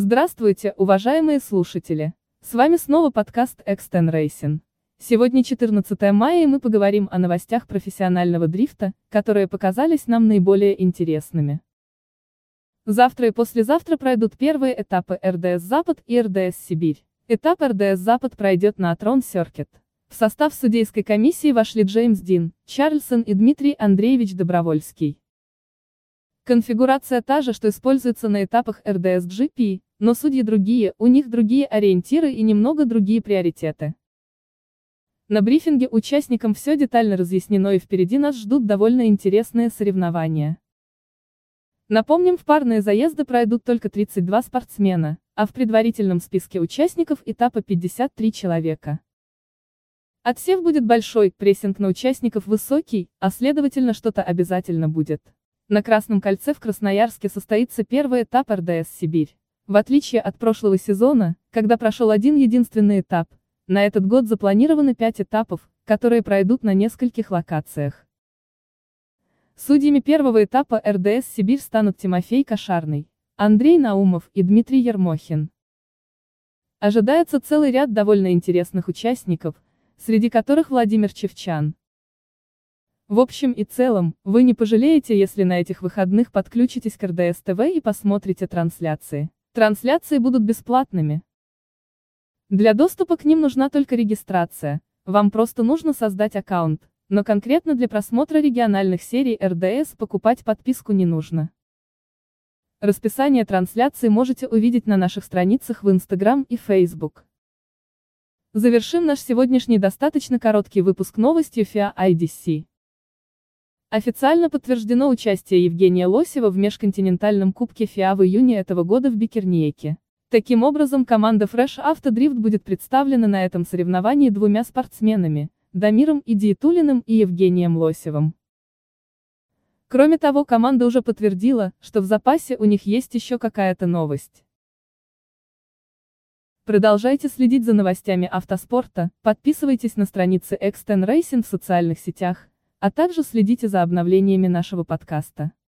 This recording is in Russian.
Здравствуйте, уважаемые слушатели! С вами снова подкаст Exten Racing. Сегодня 14 мая и мы поговорим о новостях профессионального дрифта, которые показались нам наиболее интересными. Завтра и послезавтра пройдут первые этапы РДС Запад и РДС Сибирь. Этап РДС Запад пройдет на Атрон Серкет. В состав судейской комиссии вошли Джеймс Дин, Чарльсон и Дмитрий Андреевич Добровольский. Конфигурация та же, что используется на этапах РДС GP, но судьи другие, у них другие ориентиры и немного другие приоритеты. На брифинге участникам все детально разъяснено и впереди нас ждут довольно интересные соревнования. Напомним, в парные заезды пройдут только 32 спортсмена, а в предварительном списке участников этапа 53 человека. Отсев будет большой, прессинг на участников высокий, а следовательно что-то обязательно будет. На Красном кольце в Красноярске состоится первый этап РДС «Сибирь». В отличие от прошлого сезона, когда прошел один единственный этап, на этот год запланированы пять этапов, которые пройдут на нескольких локациях. Судьями первого этапа РДС «Сибирь» станут Тимофей Кошарный, Андрей Наумов и Дмитрий Ермохин. Ожидается целый ряд довольно интересных участников, среди которых Владимир Чевчан, в общем и целом, вы не пожалеете, если на этих выходных подключитесь к РДС ТВ и посмотрите трансляции. Трансляции будут бесплатными. Для доступа к ним нужна только регистрация, вам просто нужно создать аккаунт, но конкретно для просмотра региональных серий РДС покупать подписку не нужно. Расписание трансляции можете увидеть на наших страницах в Instagram и Facebook. Завершим наш сегодняшний достаточно короткий выпуск новостью FIA IDC. Официально подтверждено участие Евгения Лосева в межконтинентальном кубке ФИА в июне этого года в Бикерниеке. Таким образом, команда Fresh Auto Drift будет представлена на этом соревновании двумя спортсменами – Дамиром Идиетулиным и Евгением Лосевым. Кроме того, команда уже подтвердила, что в запасе у них есть еще какая-то новость. Продолжайте следить за новостями автоспорта, подписывайтесь на страницы Exten Racing в социальных сетях, а также следите за обновлениями нашего подкаста.